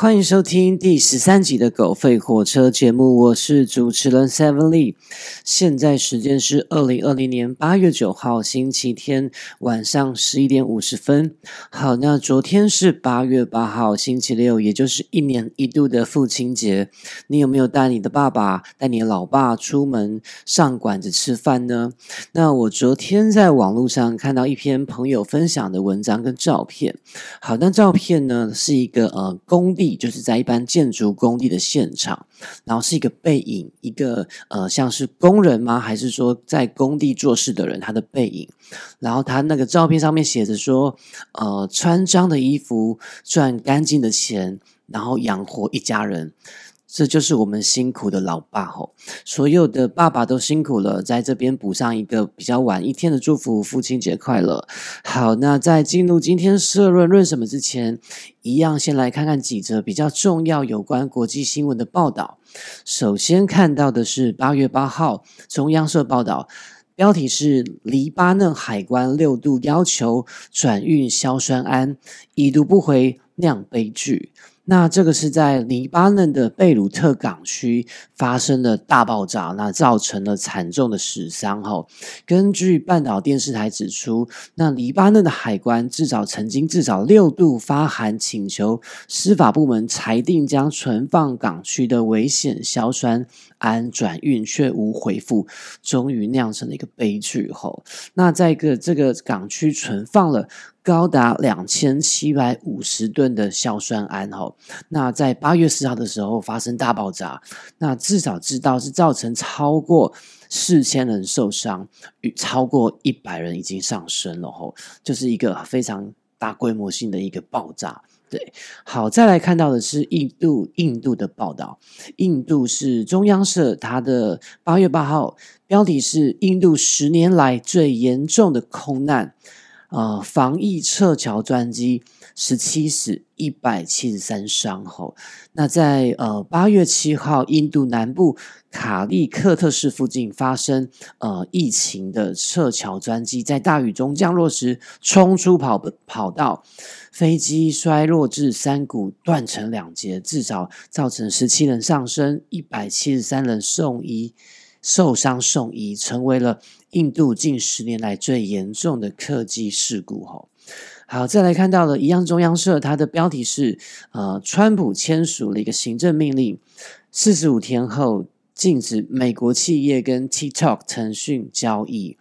欢迎收听第十三集的《狗吠火车》节目，我是主持人 Seven Lee。现在时间是二零二零年八月九号星期天晚上十一点五十分。好，那昨天是八月八号星期六，也就是一年一度的父亲节。你有没有带你的爸爸、带你老爸出门上馆子吃饭呢？那我昨天在网络上看到一篇朋友分享的文章跟照片。好，那照片呢是一个呃工地。就是在一般建筑工地的现场，然后是一个背影，一个呃像是工人吗？还是说在工地做事的人他的背影？然后他那个照片上面写着说，呃，穿脏的衣服赚干净的钱，然后养活一家人。这就是我们辛苦的老爸吼，所有的爸爸都辛苦了，在这边补上一个比较晚一天的祝福，父亲节快乐。好，那在进入今天社论论什么之前，一样先来看看几则比较重要有关国际新闻的报道。首先看到的是八月八号中央社报道，标题是黎巴嫩海关六度要求转运硝酸铵，已读不回，酿悲剧。那这个是在黎巴嫩的贝鲁特港区发生的大爆炸，那造成了惨重的死伤。哈，根据半岛电视台指出，那黎巴嫩的海关至少曾经至少六度发函请求司法部门裁定将存放港区的危险硝酸铵转运，却无回复，终于酿成了一个悲剧。后，那在一个这个港区存放了。高达两千七百五十吨的硝酸铵，吼，那在八月四号的时候发生大爆炸，那至少知道是造成超过四千人受伤，与超过一百人已经上升了，吼，就是一个非常大规模性的一个爆炸。对，好，再来看到的是印度，印度的报道，印度是中央社，它的八月八号标题是印度十年来最严重的空难。呃，防疫撤侨专机十七死一百七十三伤后，那在呃八月七号，印度南部卡利克特市附近发生呃疫情的撤侨专机在大雨中降落时冲出跑跑道，飞机摔落至山谷断成两截，至少造成十七人丧生，一百七十三人送医。受伤送医，成为了印度近十年来最严重的客机事故。吼，好，再来看到了一样中央社，它的标题是：呃，川普签署了一个行政命令，四十五天后禁止美国企业跟 TikTok 腾讯交易。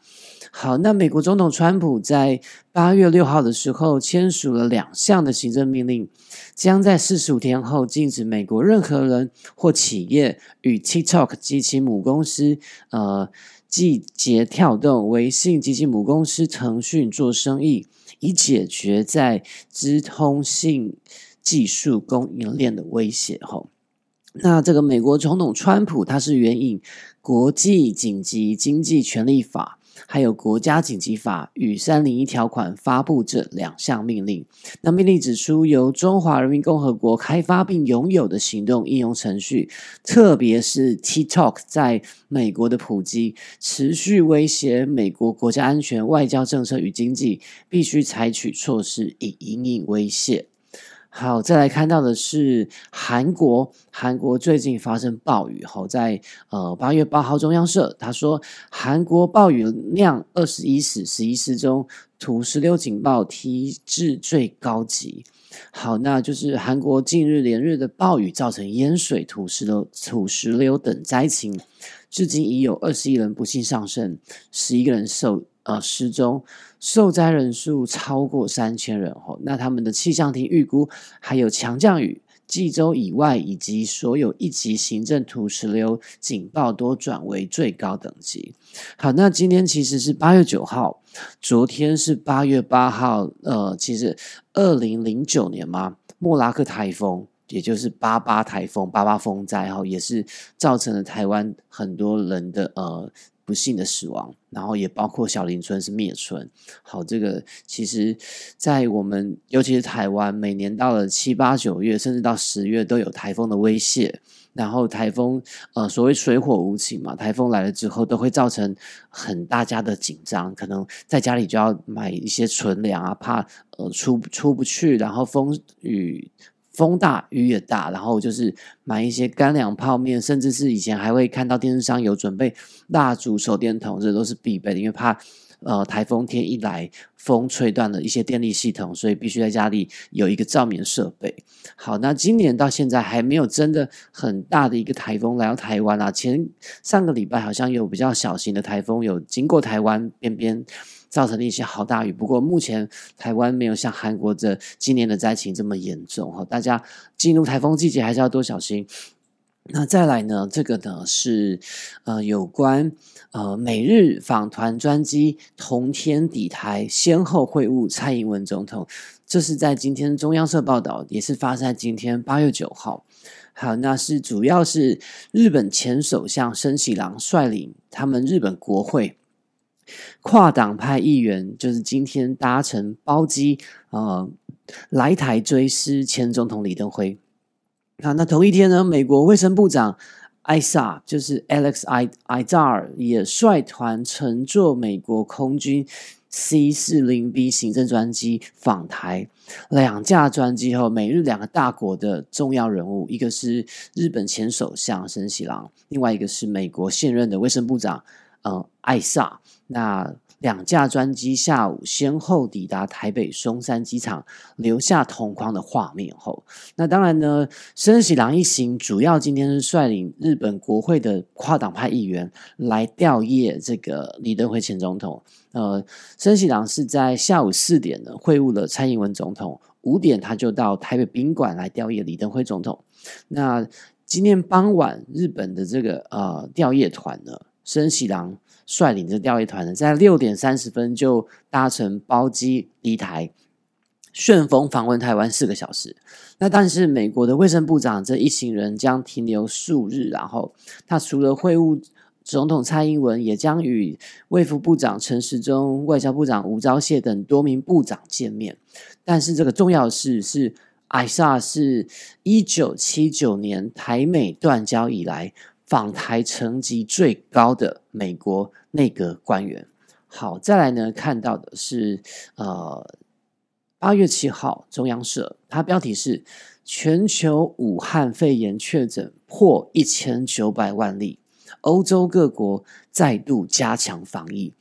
好，那美国总统川普在八月六号的时候签署了两项的行政命令，将在四十五天后禁止美国任何人或企业与 TikTok 及其母公司呃，季节跳动、微信及其母公司腾讯做生意，以解决在资通信技术供应链的威胁。后，那这个美国总统川普他是援引国际紧急经济权利法。还有国家紧急法与三零一条款发布这两项命令。那命令指出，由中华人民共和国开发并拥有的行动应用程序，特别是 TikTok 在美国的普及，持续威胁美国国家安全、外交政策与经济，必须采取措施以应应威胁。好，再来看到的是韩国。韩国最近发生暴雨后，在呃八月八号，中央社他说，韩国暴雨量二十一死十一失踪，土石流警报提至最高级。好，那就是韩国近日连日的暴雨造成淹水、土石流、土石流等灾情，至今已有二十一人不幸丧生，十一个人受。呃，失踪受灾人数超过三千人哦。那他们的气象厅预估，还有强降雨、济州以外以及所有一级行政土石流警报都转为最高等级。好，那今天其实是八月九号，昨天是八月八号。呃，其实二零零九年嘛，莫拉克台风，也就是八八台风、八八风灾哈，也是造成了台湾很多人的呃。不幸的死亡，然后也包括小林村是灭村。好，这个其实，在我们尤其是台湾，每年到了七八九月，甚至到十月都有台风的威胁。然后台风，呃，所谓水火无情嘛，台风来了之后，都会造成很大家的紧张，可能在家里就要买一些存粮啊，怕呃出出不去，然后风雨。风大雨也大，然后就是买一些干粮、泡面，甚至是以前还会看到电视上有准备蜡烛、手电筒，这都是必备的，因为怕。呃，台风天一来，风吹断了一些电力系统，所以必须在家里有一个照明设备。好，那今年到现在还没有真的很大的一个台风来到台湾啊。前上个礼拜好像有比较小型的台风有经过台湾边边，造成了一些好大雨。不过目前台湾没有像韩国这今年的灾情这么严重哈，大家进入台风季节还是要多小心。那再来呢？这个呢是呃有关呃美日访团专机同天抵台，先后会晤蔡英文总统。这是在今天中央社报道，也是发生在今天八月九号。好，那是主要是日本前首相森喜朗率领他们日本国会跨党派议员，就是今天搭乘包机呃来台追思前总统李登辉。好，那同一天呢，美国卫生部长艾萨就是 Alex I Izar 也率团乘坐美国空军 C 四零 B 行政专机访台。两架专机后，美日两个大国的重要人物，一个是日本前首相森喜朗，另外一个是美国现任的卫生部长呃艾萨。那两架专机下午先后抵达台北松山机场，留下同框的画面后，那当然呢，森喜朗一行主要今天是率领日本国会的跨党派议员来吊唁这个李登辉前总统。呃，森喜朗是在下午四点呢会晤了蔡英文总统，五点他就到台北宾馆来吊唁李登辉总统。那今天傍晚，日本的这个呃吊唁团呢，森喜朗。率领着钓鱼团呢，在六点三十分就搭乘包机离台，旋风访问台湾四个小时。那但是美国的卫生部长这一行人将停留数日，然后他除了会晤总统蔡英文，也将与卫副部长陈时中、外交部长吴钊燮等多名部长见面。但是这个重要的事是，艾萨是一九七九年台美断交以来。访台层级最高的美国内阁官员。好，再来呢，看到的是呃八月七号中央社，它标题是全球武汉肺炎确诊破一千九百万例，欧洲各国再度加强防疫。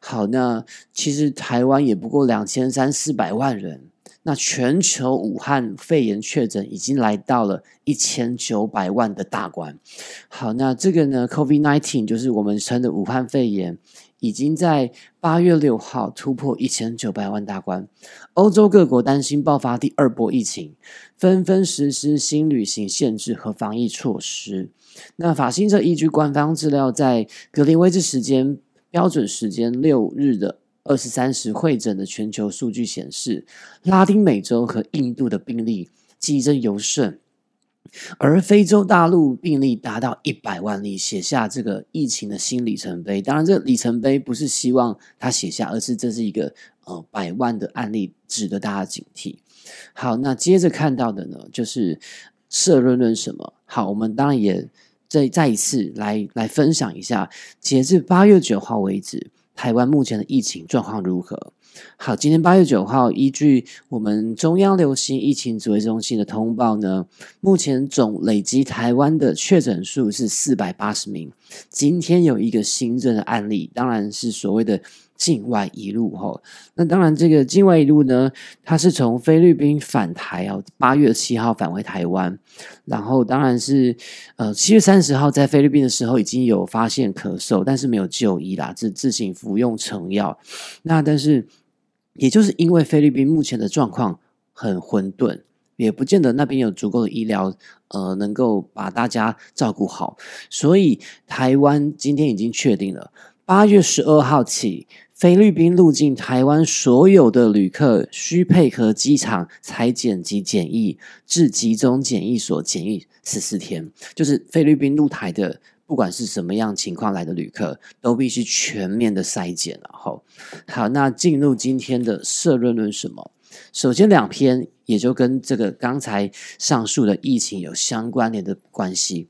好，那其实台湾也不过两千三四百万人。那全球武汉肺炎确诊已经来到了一千九百万的大关。好，那这个呢，COVID nineteen 就是我们称的武汉肺炎，已经在八月六号突破一千九百万大关。欧洲各国担心爆发第二波疫情，纷纷实施新旅行限制和防疫措施。那法新社依据官方资料，在格林威治时间标准时间六日的。二十三时会诊的全球数据显示，拉丁美洲和印度的病例激增尤甚，而非洲大陆病例达到一百万例，写下这个疫情的新里程碑。当然，这里程碑不是希望他写下，而是这是一个呃百万的案例，值得大家警惕。好，那接着看到的呢，就是社论论什么？好，我们当然也再再一次来来分享一下，截至八月九号为止。台湾目前的疫情状况如何？好，今天八月九号，依据我们中央流行疫情指挥中心的通报呢，目前总累积台湾的确诊数是四百八十名。今天有一个新增的案例，当然是所谓的。境外一路哈，那当然这个境外一路呢，它是从菲律宾返台哦，八月七号返回台湾，然后当然是呃七月三十号在菲律宾的时候已经有发现咳嗽，但是没有就医啦，自自行服用成药。那但是也就是因为菲律宾目前的状况很混沌，也不见得那边有足够的医疗呃能够把大家照顾好，所以台湾今天已经确定了八月十二号起。菲律宾入境台湾所有的旅客需配合机场裁剪及检疫，至集中检疫所检疫十四天。就是菲律宾入台的，不管是什么样情况来的旅客，都必须全面的筛检。然后，好，那进入今天的社论论什么？首先两篇也就跟这个刚才上述的疫情有相关联的关系。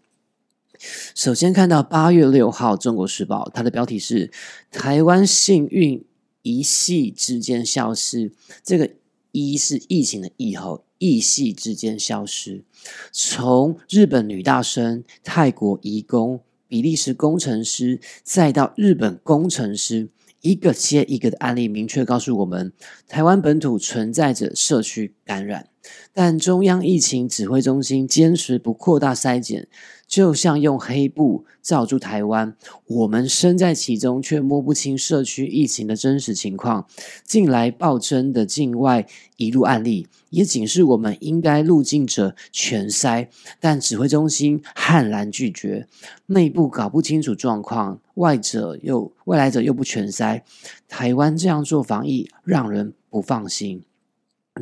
首先看到八月六号《中国时报》，它的标题是“台湾幸运一系之间消失”。这个一是疫情的疫后，一系之间消失。从日本女大生、泰国移工、比利时工程师，再到日本工程师。一个接一个的案例，明确告诉我们，台湾本土存在着社区感染，但中央疫情指挥中心坚持不扩大筛检，就像用黑布罩住台湾，我们身在其中却摸不清社区疫情的真实情况。近来暴增的境外移入案例，也警示我们应该入境者全筛，但指挥中心悍然拒绝，内部搞不清楚状况。外者又外来者又不全筛，台湾这样做防疫让人不放心。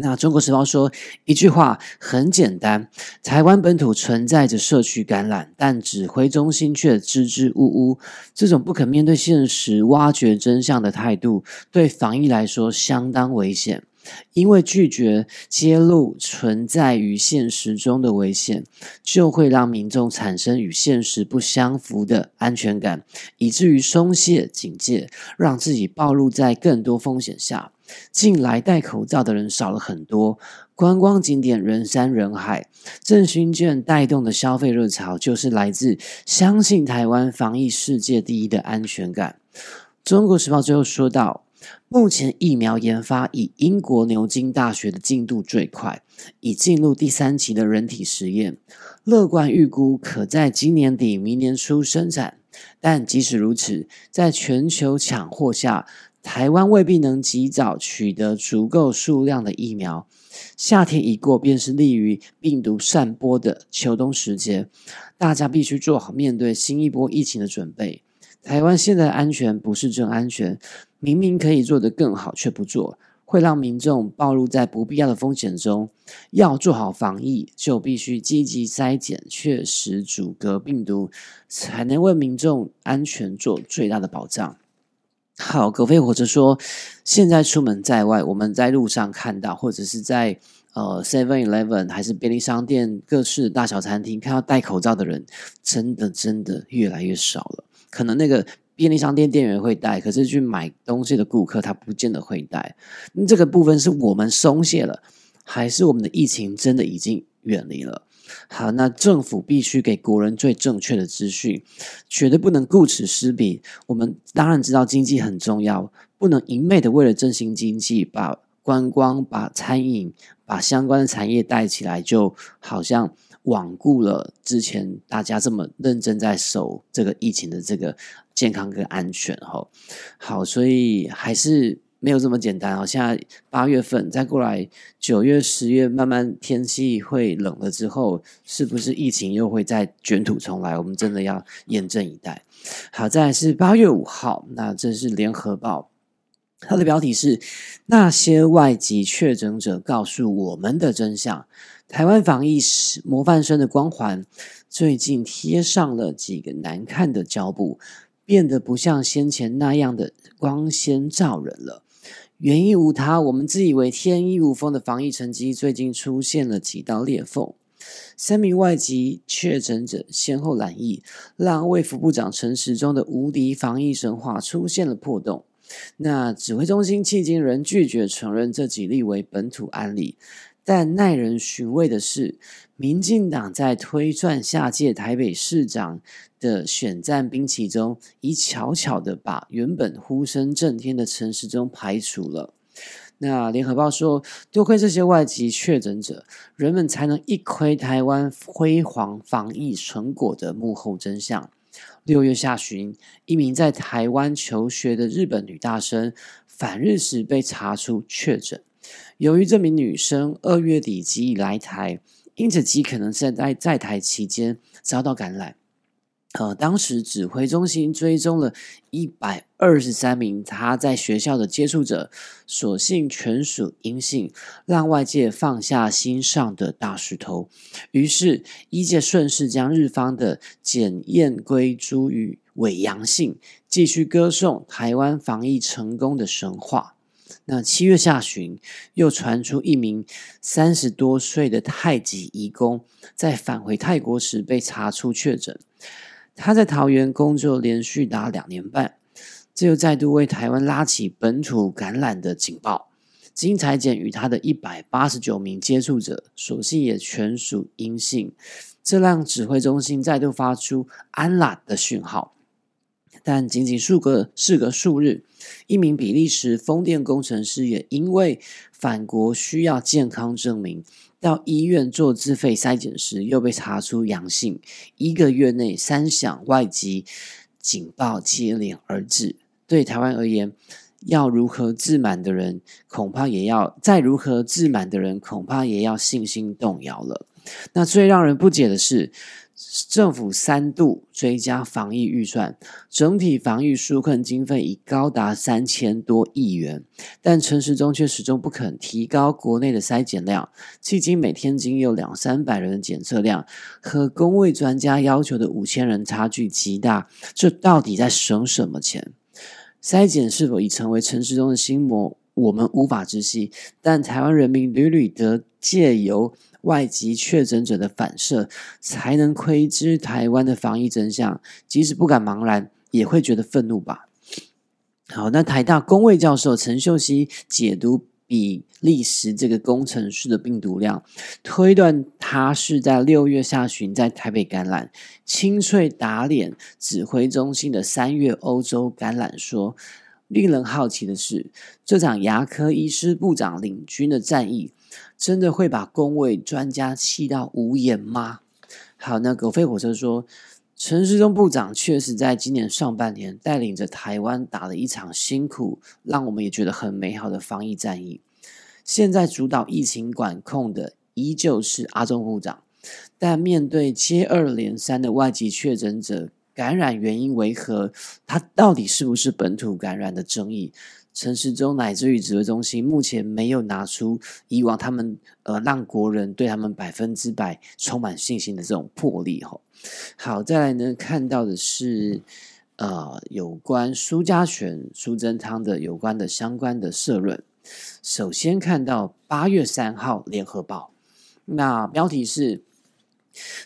那中国时报说一句话很简单：台湾本土存在着社区感染，但指挥中心却支支吾吾。这种不肯面对现实、挖掘真相的态度，对防疫来说相当危险。因为拒绝揭露存在于现实中的危险，就会让民众产生与现实不相符的安全感，以至于松懈警戒，让自己暴露在更多风险下。近来戴口罩的人少了很多，观光景点人山人海，振兴券带动的消费热潮，就是来自相信台湾防疫世界第一的安全感。中国时报最后说到。目前疫苗研发以英国牛津大学的进度最快，已进入第三期的人体实验，乐观预估可在今年底、明年初生产。但即使如此，在全球抢货下，台湾未必能及早取得足够数量的疫苗。夏天一过，便是利于病毒散播的秋冬时节，大家必须做好面对新一波疫情的准备。台湾现在的安全不是真安全。明明可以做得更好，却不做，会让民众暴露在不必要的风险中。要做好防疫，就必须积极筛检，确实阻隔病毒，才能为民众安全做最大的保障。好，葛飞火车说，现在出门在外，我们在路上看到，或者是在呃 Seven Eleven 还是便利商店各式大小餐厅看到戴口罩的人，真的真的越来越少了。可能那个。便利商店店员会带，可是去买东西的顾客他不见得会带。那这个部分是我们松懈了，还是我们的疫情真的已经远离了？好，那政府必须给国人最正确的资讯，绝对不能顾此失彼。我们当然知道经济很重要，不能一昧的为了振兴经济，把观光、把餐饮、把相关的产业带起来，就好像。罔顾了之前大家这么认真在守这个疫情的这个健康跟安全哈，好，所以还是没有这么简单哦。现在八月份再过来九月、十月，慢慢天气会冷了之后，是不是疫情又会再卷土重来？我们真的要严阵以待。好，在是八月五号，那这是联合报，它的标题是那些外籍确诊者告诉我们的真相。台湾防疫是模范生的光环，最近贴上了几个难看的胶布，变得不像先前那样的光鲜照人了。原因无他，我们自以为天衣无缝的防疫成绩，最近出现了几道裂缝。三名外籍确诊者先后染疫，让卫福部长陈时中的无敌防疫神话出现了破洞。那指挥中心迄今仍拒绝承认这几例为本土案例。但耐人寻味的是，民进党在推算下届台北市长的选战兵棋中，已悄悄的把原本呼声震天的陈时中排除了。那联合报说，多亏这些外籍确诊者，人们才能一窥台湾辉煌防疫成果的幕后真相。六月下旬，一名在台湾求学的日本女大生返日时被查出确诊。由于这名女生二月底即已来台，因此极可能是在在台期间遭到感染。呃，当时指挥中心追踪了一百二十三名她在学校的接触者，所幸全属阴性，让外界放下心上的大石头。于是，一界顺势将日方的检验归诸于伪阳性，继续歌颂台湾防疫成功的神话。那七月下旬，又传出一名三十多岁的太极义工，在返回泰国时被查出确诊。他在桃园工作连续达两年半，这又再度为台湾拉起本土感染的警报。经裁剪与他的一百八十九名接触者，所幸也全属阴性，这让指挥中心再度发出安拉的讯号。但仅仅数个事隔数日，一名比利时风电工程师也因为返国需要健康证明，到医院做自费筛检时又被查出阳性，一个月内三响外籍警报接连而至。对台湾而言，要如何自满的人，恐怕也要再如何自满的人，恐怕也要信心动摇了。那最让人不解的是。政府三度追加防疫预算，整体防疫纾困经费已高达三千多亿元，但陈时中却始终不肯提高国内的筛检量。迄今每天仅有两三百人的检测量，和工位专家要求的五千人差距极大。这到底在省什么钱？筛检是否已成为陈时中的心魔？我们无法知悉。但台湾人民屡屡得借由。外籍确诊者的反射，才能窥知台湾的防疫真相。即使不敢茫然，也会觉得愤怒吧。好，那台大工位教授陈秀熙解读比利时这个工程师的病毒量，推断他是在六月下旬在台北感染。清脆打脸指挥中心的三月欧洲感染说。令人好奇的是，这场牙科医师部长领军的战役。真的会把工位专家气到无言吗？好，那狗吠火车说，陈时中部长确实在今年上半年带领着台湾打了一场辛苦，让我们也觉得很美好的防疫战役。现在主导疫情管控的依旧是阿中部长，但面对接二连三的外籍确诊者感染原因为何，它到底是不是本土感染的争议？陈时中乃至于指挥中心，目前没有拿出以往他们呃让国人对他们百分之百充满信心的这种魄力吼。好，再来呢，看到的是呃有关苏家权、苏贞昌的有关的相关的社论。首先看到八月三号联合报，那标题是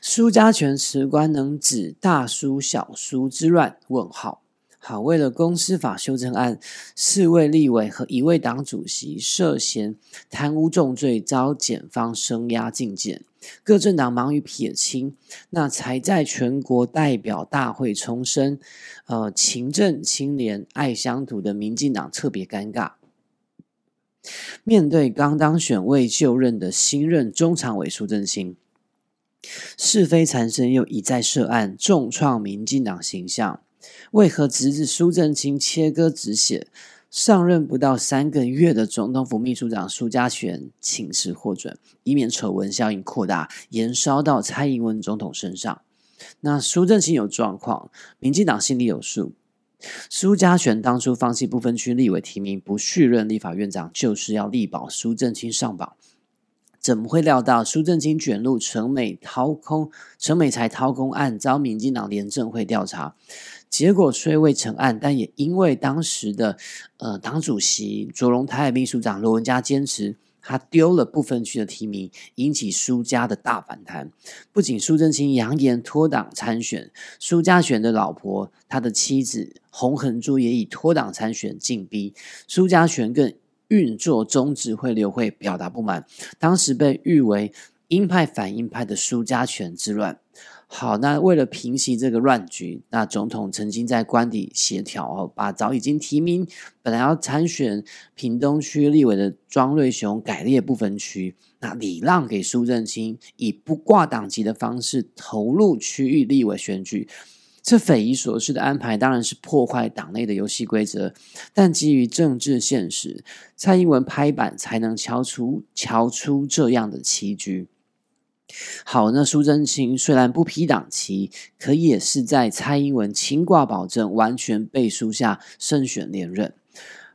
苏家权辞官能止大苏小苏之乱？问号。好，为了公司法修正案，四位立委和一位党主席涉嫌贪污重罪，遭检方声押禁见。各政党忙于撇清，那才在全国代表大会重申，呃，勤政清廉爱乡土的民进党特别尴尬。面对刚当选未就任的新任中常委苏正清，是非缠身又一再涉案，重创民进党形象。为何侄子苏正清切割止血？上任不到三个月的总统府秘书长苏家全请示获准，以免丑闻效应扩大，延烧到蔡英文总统身上。那苏正清有状况，民进党心里有数。苏家全当初放弃不分区立委提名，不续任立法院长，就是要力保苏正清上榜。怎么会料到苏正清卷入陈美掏空、陈美才掏空案，遭民进党廉政会调查？结果虽未成案，但也因为当时的呃党主席卓荣泰秘书长罗文嘉坚持他丢了部分区的提名，引起苏家的大反弹。不仅苏正清扬言脱党参选，苏家选的老婆他的妻子洪恒珠也以脱党参选进逼苏家权，更运作中指会流会表达不满。当时被誉为鹰派反鹰派的苏家权之乱。好，那为了平息这个乱局，那总统曾经在官邸协调哦，把早已经提名本来要参选屏东区立委的庄瑞雄改列不分区，那礼让给苏正清，以不挂党籍的方式投入区域立委选举。这匪夷所思的安排当然是破坏党内的游戏规则，但基于政治现实，蔡英文拍板才能敲出敲出这样的棋局。好，那苏贞清虽然不批党旗，可也是在蔡英文亲挂保证完全背书下胜选连任。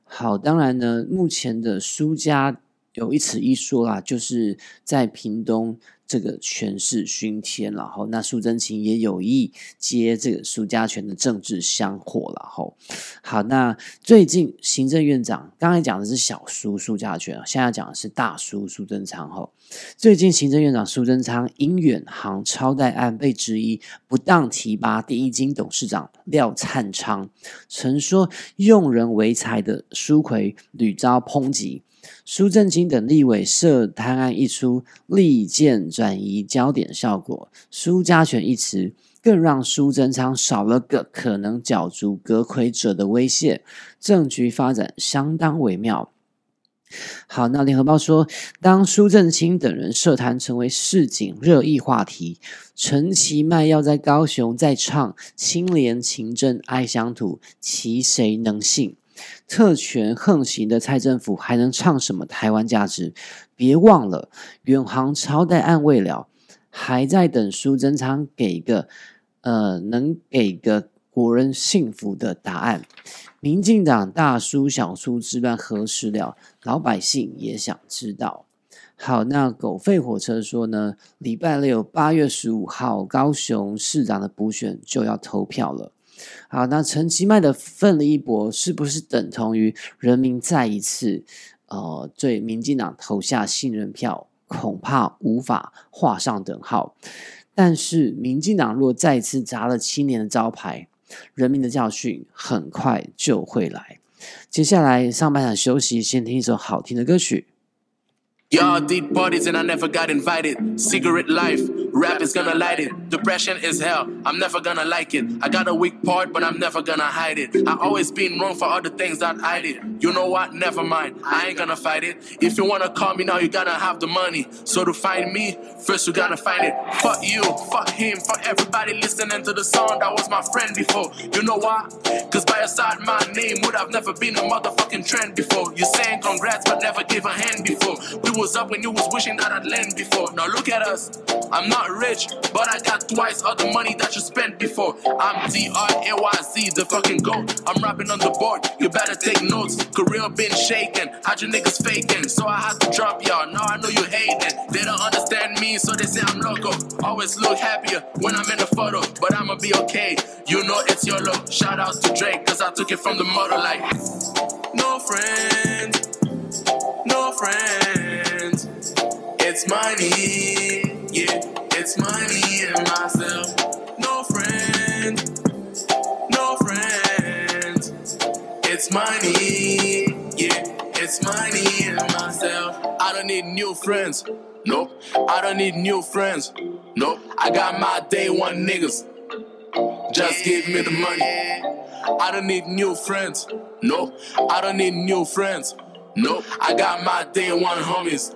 好，当然呢，目前的苏家有一词一说啦，就是在屏东。这个权势熏天，然后那苏贞清也有意接这个苏家权的政治香火了。后好，那最近行政院长刚才讲的是小苏苏家权，现在讲的是大苏苏贞昌。后最近行政院长苏贞昌因远航超贷案被质疑不当提拔第一金董事长廖灿昌，曾说用人为才的苏奎屡遭抨击。苏正清等立委涉贪案一出，利剑转移焦点效果，苏家权一词更让苏贞昌少了个可能角逐阁魁者的威胁，政局发展相当微妙。好，那联合报说，当苏正清等人涉贪成为市井热议话题，陈其迈要在高雄再唱清廉勤政爱乡土，其谁能信？特权横行的蔡政府还能唱什么台湾价值？别忘了，远航超代案未了，还在等苏贞昌给个呃，能给个国人幸福的答案。民进党大输小输之乱何时了？老百姓也想知道。好，那狗吠火车说呢？礼拜六八月十五号，高雄市长的补选就要投票了。好，那陈其迈的奋力一搏，是不是等同于人民再一次呃对民进党投下信任票？恐怕无法画上等号。但是民进党若再次砸了七年的招牌。人民的教训很快就会来。接下来上半场休息，先听一首好听的歌曲。Y'all deep parties and I never got invited. Cigarette life, rap is gonna light it. Depression is hell, I'm never gonna like it. I got a weak part, but I'm never gonna hide it. I always been wrong for all the things that I did. You know what? Never mind, I ain't gonna fight it. If you wanna call me now, you gotta have the money. So to find me, first you gotta find it. Fuck you, fuck him, fuck everybody listening to the song that was my friend before. You know why? Cause by your side, my name would have never been a motherfucking trend before. You saying congrats, but never gave a hand before. We was up when you was wishing that I'd lend before. Now look at us. I'm not rich, but I got twice all the money that you spent before. I'm D-R-A-Y-Z, the fucking GOAT. I'm rapping on the board, you better take notes. Career been shaking, had you niggas faking. So I had to drop y'all, now I know you hating. They don't understand me, so they say I'm loco. Always look happier when I'm in the photo, but I'ma be okay. You know it's your low. Shout out to Drake, cause I took it from the mother like. No friends, no friends. It's money, yeah, it's money and myself. No friends, no friends. It's money, yeah, it's money and myself. I don't need new friends, nope. I don't need new friends, nope. I got my day one niggas. Just give me the money. I don't need new friends. Nope. I don't need new friends. Nope. I got my day one homies.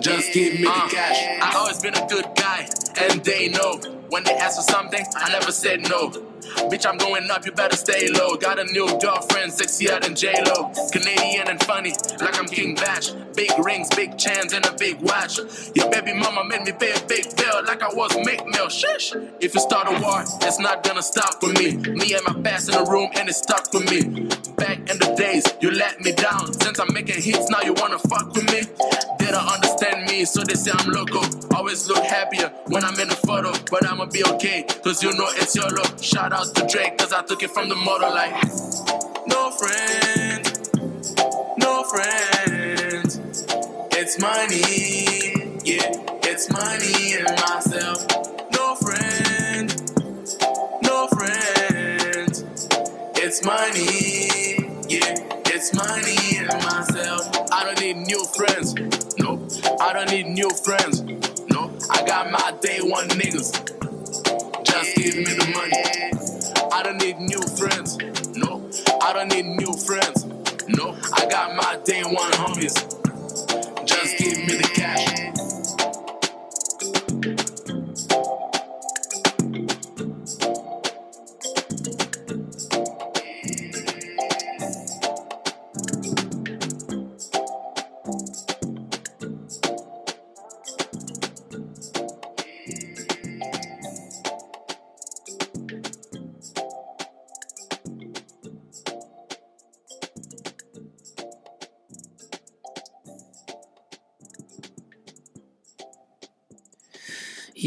Just give me the uh, cash. I always been a good guy, and they know. When they ask for something, I never said no. Bitch, I'm going up, you better stay low. Got a new girlfriend, sexier than J-Lo. Canadian and funny, like I'm King Batch. Big rings, big chains, and a big watch. Your baby mama made me pay a big bill, like I was Mick Mill. Shush! If you start a war, it's not gonna stop with me. Me and my past in the room, and it's stuck with me. Back in the days, you let me down. Since I'm making hits, now you wanna fuck with me. They don't understand me, so they say I'm loco. Always look happier when I'm in the photo, but I'ma be okay, cause you know it's your look. Shout out to Drake, cause I took it from the motor like. No friends, no friends. It's money, yeah, it's money and myself. No friends, no friends. It's money, yeah, it's money and myself. I don't need new friends, nope. I don't need new friends, nope. I got my day one niggas. Just give me the money. I don't need new friends, no. I don't need new friends, no. I got my day one homies. Just give me the cash.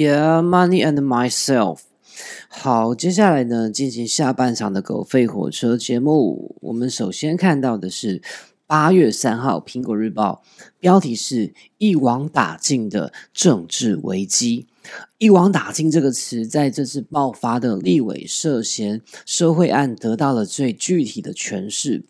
Yeah, money and myself。好，接下来呢，进行下半场的狗吠火车节目。我们首先看到的是八月三号《苹果日报》，标题是“一网打尽的政治危机”。一网打尽这个词，在这次爆发的立委涉嫌受贿案得到了最具体的诠释。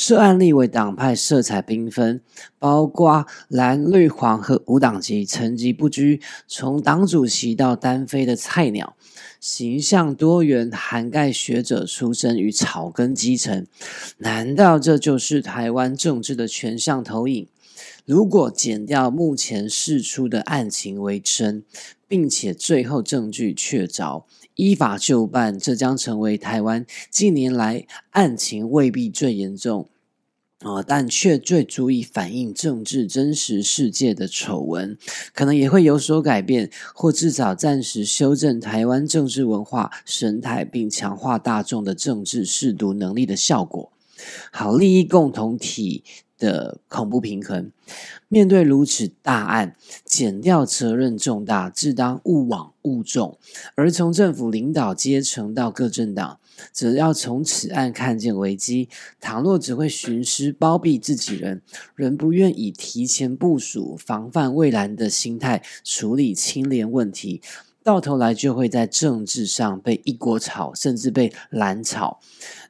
涉案立委党派色彩缤纷，包括蓝绿黄和无党籍，层级不拘，从党主席到单飞的菜鸟，形象多元，涵盖学者出身与草根基层。难道这就是台湾政治的全向投影？如果减掉目前释出的案情为真，并且最后证据确凿，依法就办，这将成为台湾近年来案情未必最严重，啊，但却最足以反映政治真实世界的丑闻，可能也会有所改变，或至少暂时修正台湾政治文化生态，并强化大众的政治视读能力的效果。好，利益共同体。的恐怖平衡，面对如此大案，减掉责任重大，自当勿往勿重。而从政府领导阶层到各政党，只要从此案看见危机，倘若只会徇私包庇自己人，仍不愿以提前部署、防范未来的心态处理清廉问题，到头来就会在政治上被一锅炒，甚至被蓝炒。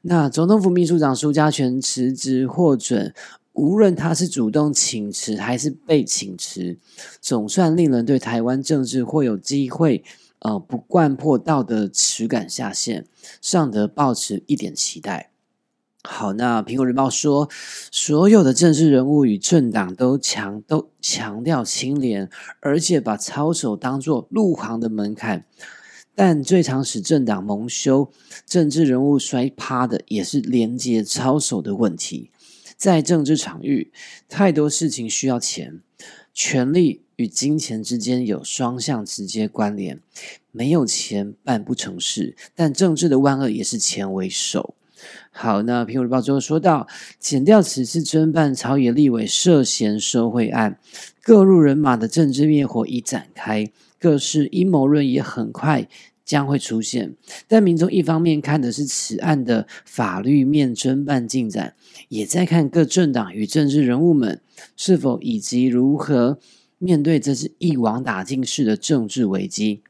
那总统府秘书长苏家全辞职获准。无论他是主动请辞还是被请辞，总算令人对台湾政治或有机会，呃，不惯破道德耻感下线，尚得抱持一点期待。好，那苹果日报说，所有的政治人物与政党都强都强调清廉，而且把操守当作入行的门槛，但最常使政党蒙羞、政治人物摔趴的，也是廉洁操守的问题。在政治场域，太多事情需要钱，权力与金钱之间有双向直接关联，没有钱办不成事。但政治的万恶也是钱为首。好，那苹果日报最后说到，减掉此次侦办朝野立委涉嫌受贿案，各路人马的政治灭火已展开，各式阴谋论也很快。将会出现，但民众一方面看的是此案的法律面侦办进展，也在看各政党与政治人物们是否以及如何面对这次一网打尽式的政治危机。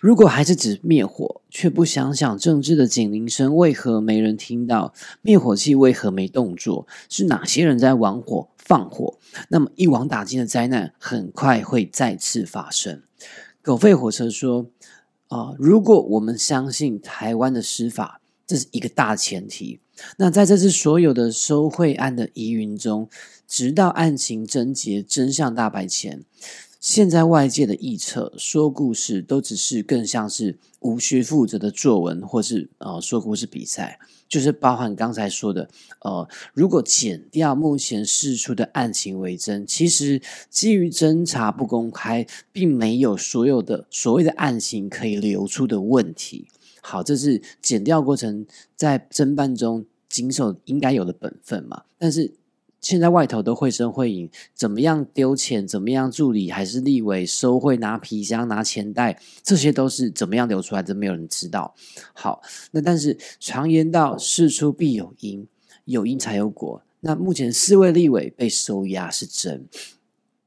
如果还是只灭火，却不想想政治的警铃声为何没人听到，灭火器为何没动作，是哪些人在玩火放火？那么一网打尽的灾难很快会再次发生。狗吠火车说。啊，如果我们相信台湾的司法，这是一个大前提。那在这次所有的收贿案的疑云中，直到案情侦结、真相大白前。现在外界的臆测、说故事，都只是更像是无需负责的作文，或是呃说故事比赛，就是包含刚才说的，呃，如果减掉目前释出的案情为真，其实基于侦查不公开，并没有所有的所谓的案情可以流出的问题。好，这是减掉过程在侦办中经手应该有的本分嘛？但是。现在外头都会声会影，怎么样丢钱，怎么样助理还是立委收贿拿皮箱拿钱袋，这些都是怎么样流出来的，没有人知道。好，那但是常言道，事出必有因，有因才有果。那目前四位立委被收押是真，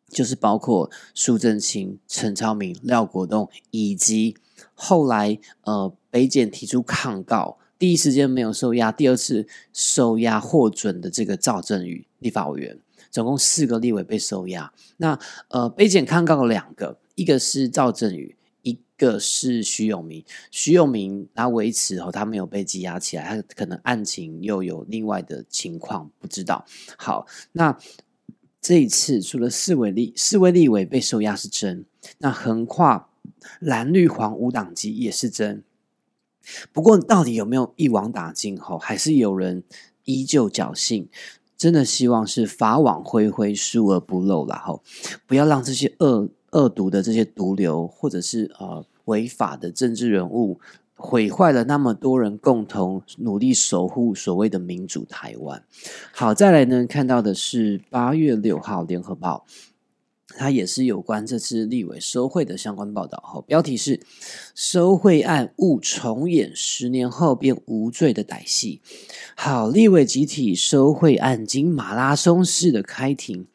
就是包括苏正清、陈超明、廖国栋，以及后来呃北检提出抗告。第一时间没有受压，第二次受压获准的这个赵振宇立法委员，总共四个立委被收押。那呃，被检抗告两个，一个是赵振宇，一个是徐永明。徐永明他维持后，他没有被羁押起来，他可能案情又有另外的情况，不知道。好，那这一次除了四位立四位立委被收押是真，那横跨蓝绿黄五党籍也是真。不过，到底有没有一网打尽？吼还是有人依旧侥幸？真的希望是法网恢恢，疏而不漏了。后不要让这些恶恶毒的这些毒瘤，或者是呃违法的政治人物，毁坏了那么多人共同努力守护所谓的民主台湾。好，再来呢，看到的是八月六号联合报。它也是有关这次立委收贿的相关报道，哈标题是“收贿案勿重演，十年后变无罪的歹戏”。好，立委集体收贿案经马拉松式的开庭，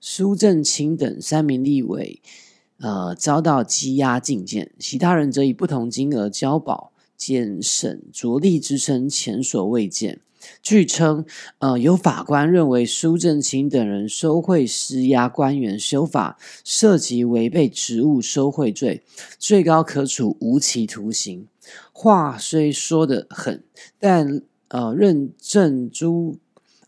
苏正清等三名立委，呃，遭到羁押禁见，其他人则以不同金额交保，检审着力之声前所未见。据称，呃，有法官认为苏正清等人收贿施压官员修法，涉及违背职务收贿罪，最高可处无期徒刑。话虽说得狠，但呃，认证珠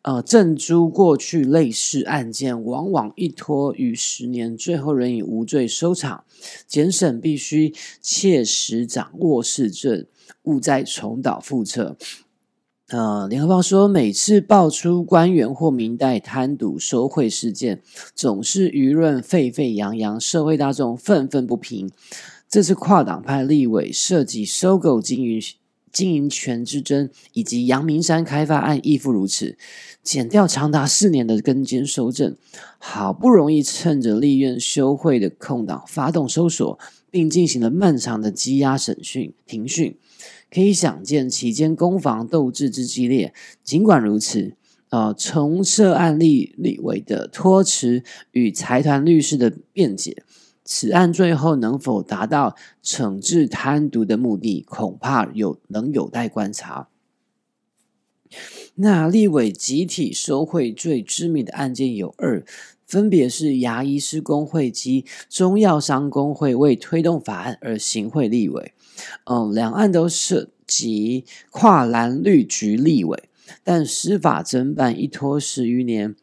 呃证珠过去类似案件，往往一拖逾十年，最后仍以无罪收场。检审必须切实掌握事证，勿再重蹈覆辙。呃，联合报说，每次爆出官员或民代贪渎收贿事件，总是舆论沸沸扬扬，社会大众愤愤不平。这次跨党派立委涉及收购经营经营权之争，以及阳明山开发案亦复如此。减掉长达四年的跟监收证，好不容易趁着立院休会的空档发动搜索，并进行了漫长的羁押审讯庭讯。可以想见，其间攻防斗志之激烈。尽管如此，呃，从涉案例立委的托辞与财团律师的辩解，此案最后能否达到惩治贪渎的目的，恐怕有能有待观察。那立委集体收贿最知名的案件有二，分别是牙医师工会及中药商工会为推动法案而行贿立委。嗯，两案都涉及跨蓝绿局立委，但司法侦办一拖十余年，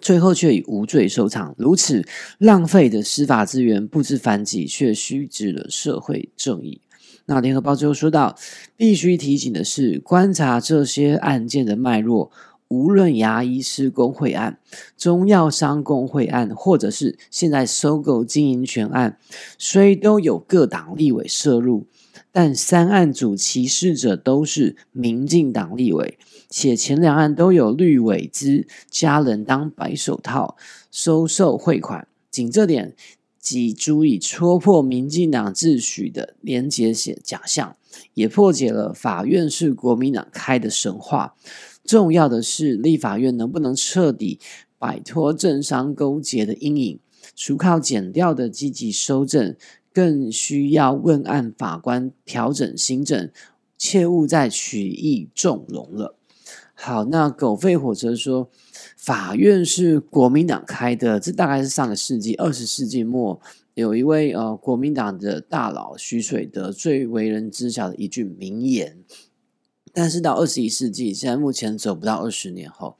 最后却以无罪收场。如此浪费的司法资源，不知反几，却虚掷了社会正义。那联合报最后说到，必须提醒的是，观察这些案件的脉络。无论牙医师工会案、中药商工会案，或者是现在收购经营权案，虽都有各党立委涉入，但三案主歧视者都是民进党立委，且前两案都有绿委之家人当白手套收受汇款，仅这点即足以戳破民进党自诩的廉洁写假象，也破解了法院是国民党开的神话。重要的是，立法院能不能彻底摆脱政商勾结的阴影？除靠减掉的积极修正，更需要问案法官调整新政，切勿再取意纵容了。好，那狗吠火车说，法院是国民党开的，这大概是上个世纪二十世纪末有一位呃国民党的大佬徐水德最为人知晓的一句名言。但是到二十一世纪，现在目前走不到二十年后，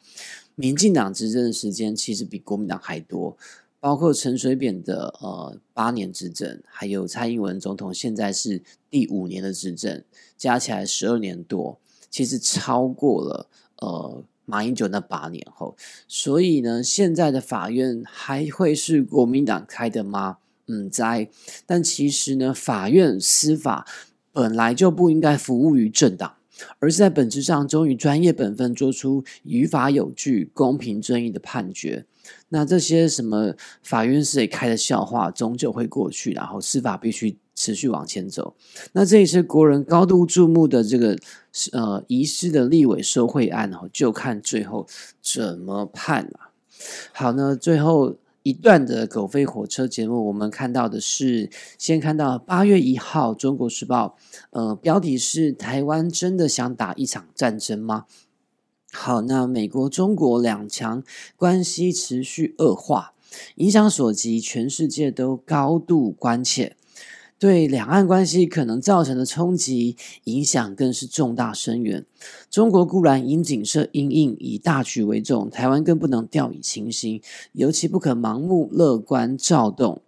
民进党执政的时间其实比国民党还多，包括陈水扁的呃八年执政，还有蔡英文总统现在是第五年的执政，加起来十二年多，其实超过了呃马英九那八年后。所以呢，现在的法院还会是国民党开的吗？嗯，在。但其实呢，法院司法本来就不应该服务于政党。而是在本质上忠于专业本分，做出于法有据、公平正义的判决。那这些什么法院是谁开的笑话，终究会过去，然后司法必须持续往前走。那这也是国人高度注目的这个呃遗失的立委受贿案哦，就看最后怎么判了。好，那最后。一段的狗飞火车节目，我们看到的是，先看到八月一号《中国时报》，呃，标题是“台湾真的想打一场战争吗？”好，那美国、中国两强关系持续恶化，影响所及，全世界都高度关切。对两岸关系可能造成的冲击影响更是重大深远。中国固然应景色应应，以大局为重；台湾更不能掉以轻心，尤其不可盲目乐观躁动。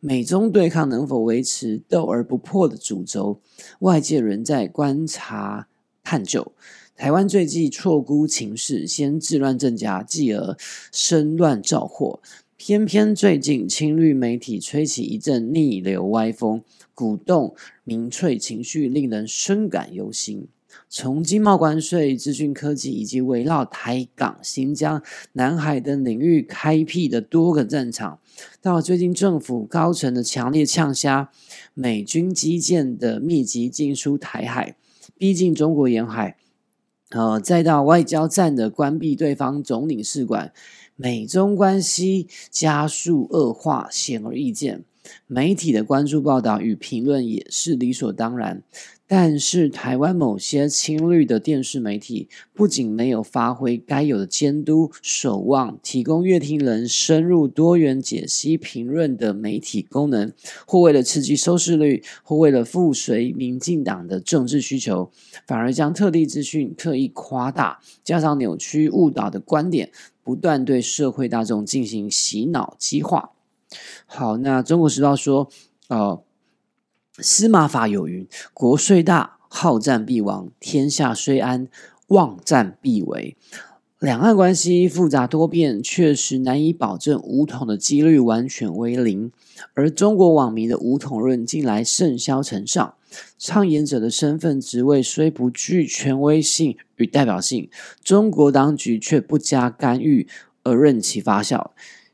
美中对抗能否维持斗而不破的主轴，外界仍在观察探究。台湾最忌错估情势，先治乱阵家，继而生乱造祸。偏偏最近青绿媒体吹起一阵逆流歪风。鼓动民粹情绪，令人深感忧心。从经贸关税、资讯科技以及围绕台港、新疆、南海等领域开辟的多个战场，到最近政府高层的强烈呛虾，美军基建的密集进出台海，逼近中国沿海，呃，再到外交战的关闭对方总领事馆，美中关系加速恶化，显而易见。媒体的关注报道与评论也是理所当然。但是，台湾某些亲绿的电视媒体不仅没有发挥该有的监督、守望，提供乐听人深入多元解析评论的媒体功能，或为了刺激收视率，或为了附随民进党的政治需求，反而将特地资讯刻意夸大，加上扭曲误导的观点，不断对社会大众进行洗脑激化。好，那中国时报说，呃。司马法有云：“国虽大，好战必亡；天下虽安，妄战必为。”两岸关系复杂多变，确实难以保证武统的几率完全为零。而中国网民的武统论近来甚嚣尘上，倡言者的身份职位虽不具权威性与代表性，中国当局却不加干预而任其发酵。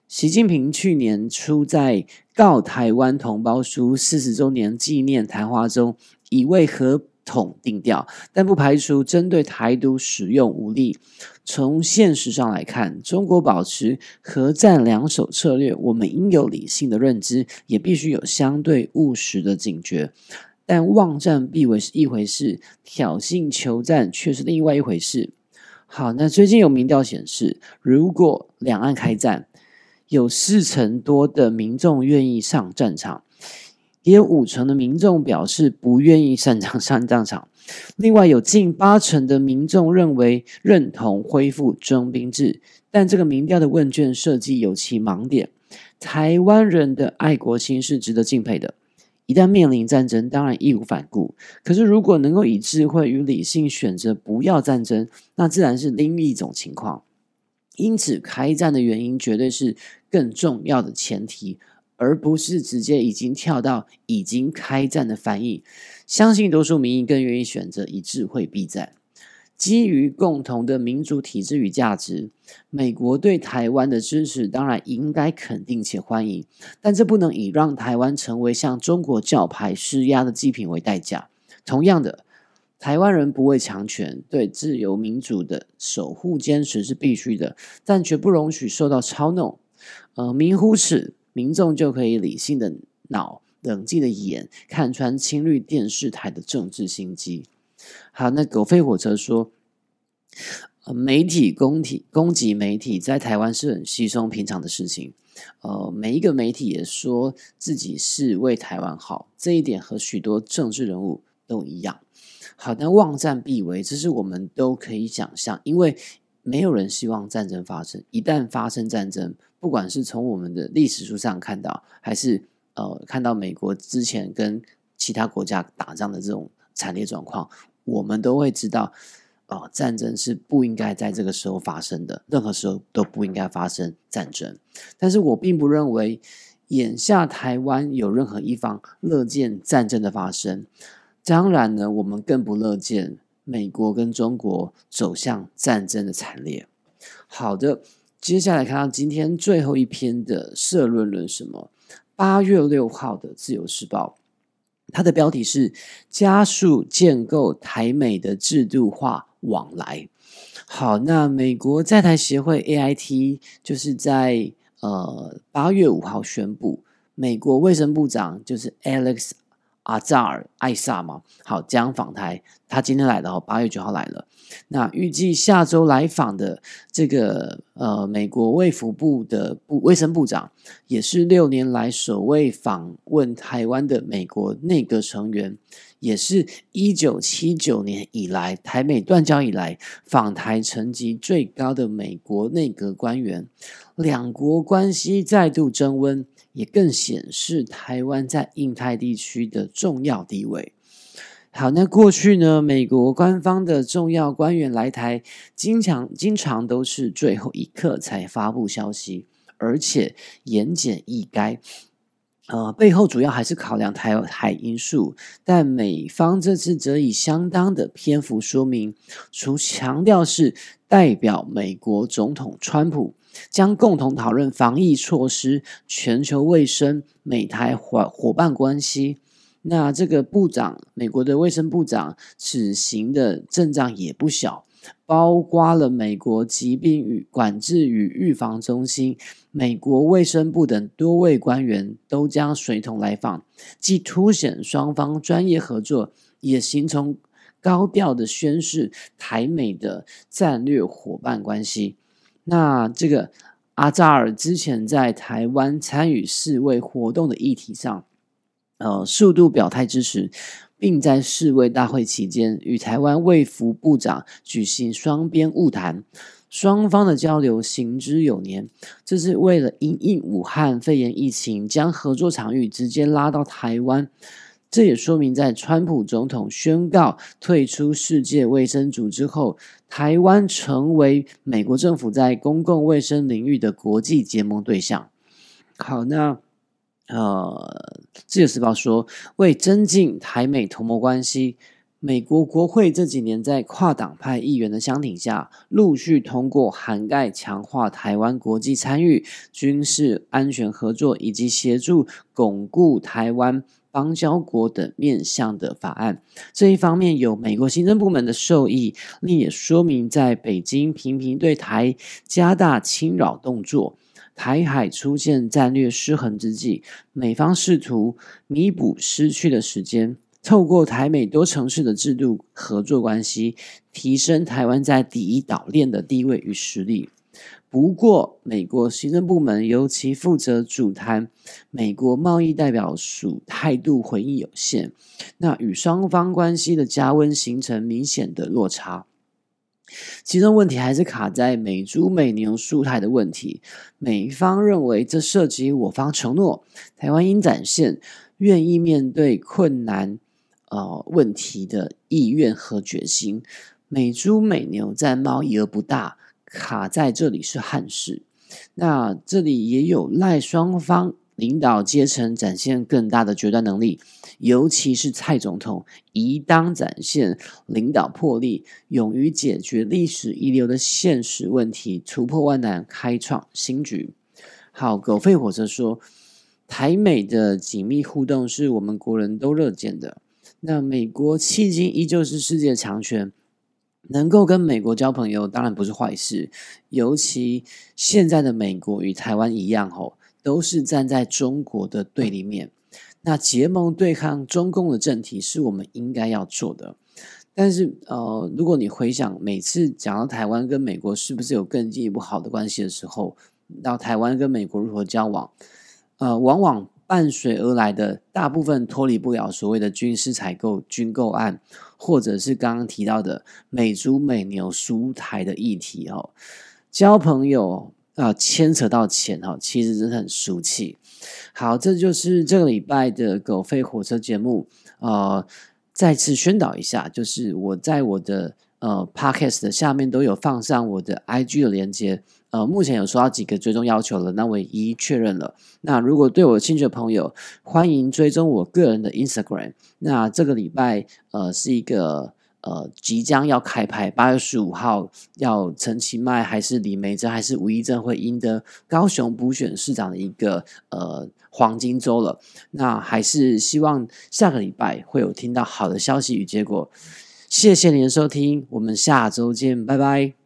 习近平去年初在《告台湾同胞书》四十周年纪念谈话中，已为合统定调，但不排除针对台独使用武力。从现实上来看，中国保持核战两手策略，我们应有理性的认知，也必须有相对务实的警觉。但妄战必为是一回事，挑衅求战却是另外一回事。好，那最近有民调显示，如果两岸开战，有四成多的民众愿意上战场，也有五成的民众表示不愿意上场上战场。另外，有近八成的民众认为认同恢复征兵制，但这个民调的问卷设计有其盲点。台湾人的爱国心是值得敬佩的，一旦面临战争，当然义无反顾。可是，如果能够以智慧与理性选择不要战争，那自然是另一种情况。因此，开战的原因绝对是更重要的前提，而不是直接已经跳到已经开战的翻译。相信多数民意更愿意选择以智慧避战。基于共同的民主体制与价值，美国对台湾的支持当然应该肯定且欢迎，但这不能以让台湾成为向中国教派施压的祭品为代价。同样的。台湾人不畏强权，对自由民主的守护坚持是必须的，但绝不容许受到操弄。呃，明乎此，民众就可以理性的脑、冷静的眼，看穿青绿电视台的政治心机。好，那狗吠火车说，媒体攻体攻击媒体在台湾是很稀松平常的事情。呃，每一个媒体也说自己是为台湾好，这一点和许多政治人物都一样。好，但望战必为，这是我们都可以想象，因为没有人希望战争发生。一旦发生战争，不管是从我们的历史书上看到，还是呃看到美国之前跟其他国家打仗的这种惨烈状况，我们都会知道，哦，战争是不应该在这个时候发生的，任何时候都不应该发生战争。但是我并不认为眼下台湾有任何一方乐见战争的发生。当然呢，我们更不乐见美国跟中国走向战争的惨烈。好的，接下来看到今天最后一篇的社论论什么？八月六号的《自由时报》，它的标题是“加速建构台美的制度化往来”。好，那美国在台协会 AIT 就是在呃八月五号宣布，美国卫生部长就是 Alex。阿扎尔艾萨嘛，好将访台，他今天来的哦，八月九号来了。那预计下周来访的这个呃，美国卫福部的部卫生部长，也是六年来首位访问台湾的美国内阁成员，也是一九七九年以来台美断交以来访台层级最高的美国内阁官员，两国关系再度升温。也更显示台湾在印太地区的重要地位。好，那过去呢，美国官方的重要官员来台，经常经常都是最后一刻才发布消息，而且言简意赅。呃，背后主要还是考量台海因素，但美方这次则以相当的篇幅说明，除强调是代表美国总统川普。将共同讨论防疫措施、全球卫生、美台伙伙伴关系。那这个部长，美国的卫生部长，此行的阵仗也不小。包括了美国疾病与管制与预防中心、美国卫生部等多位官员都将随同来访，既凸显双方专业合作，也形成高调的宣示台美的战略伙伴关系。那这个阿扎尔之前在台湾参与世卫活动的议题上，呃，速度表态支持。并在世卫大会期间与台湾卫福部长举行双边晤谈，双方的交流行之有年。这是为了因应武汉肺炎疫情，将合作场域直接拉到台湾。这也说明，在川普总统宣告退出世界卫生组织后，台湾成为美国政府在公共卫生领域的国际结盟对象。好，那。呃，自由时报说，为增进台美同盟关系，美国国会这几年在跨党派议员的相挺下，陆续通过涵盖强化台湾国际参与、军事安全合作以及协助巩固台湾邦交国等面向的法案。这一方面有美国行政部门的受益，另也说明在北京频频对台加大侵扰动作。台海出现战略失衡之际，美方试图弥补失去的时间，透过台美多城市的制度合作关系，提升台湾在第一岛链的地位与实力。不过，美国行政部门尤其负责主谈，美国贸易代表署态度回应有限，那与双方关系的加温形成明显的落差。其中问题还是卡在美猪美牛数台的问题。美方认为这涉及我方承诺，台湾应展现愿意面对困难呃问题的意愿和决心。美猪美牛在贸易额不大，卡在这里是憾事。那这里也有赖双方。领导阶层展现更大的决断能力，尤其是蔡总统，宜当展现领导魄力，勇于解决历史遗留的现实问题，突破万难，开创新局。好，狗吠火车说，台美的紧密互动是我们国人都乐见的。那美国迄今依旧是世界强权，能够跟美国交朋友，当然不是坏事。尤其现在的美国与台湾一样，吼。都是站在中国的对立面，那结盟对抗中共的政体是我们应该要做的。但是，呃，如果你回想每次讲到台湾跟美国是不是有更进一步好的关系的时候，到台湾跟美国如何交往，呃，往往伴随而来的大部分脱离不了所谓的军事采购、军购案，或者是刚刚提到的美猪美牛输台的议题哦，交朋友。啊，牵扯到钱哈，其实真的很俗气。好，这就是这个礼拜的狗吠火车节目。呃，再次宣导一下，就是我在我的呃 podcast 的下面都有放上我的 IG 的连接。呃，目前有收到几个追踪要求了，那我一一确认了。那如果对我有兴趣的朋友，欢迎追踪我个人的 Instagram。那这个礼拜呃是一个。呃，即将要开拍，八月十五号要陈其迈还是李梅珍还是吴怡正会赢得高雄补选市长的一个呃黄金周了。那还是希望下个礼拜会有听到好的消息与结果。谢谢您的收听，我们下周见，拜拜。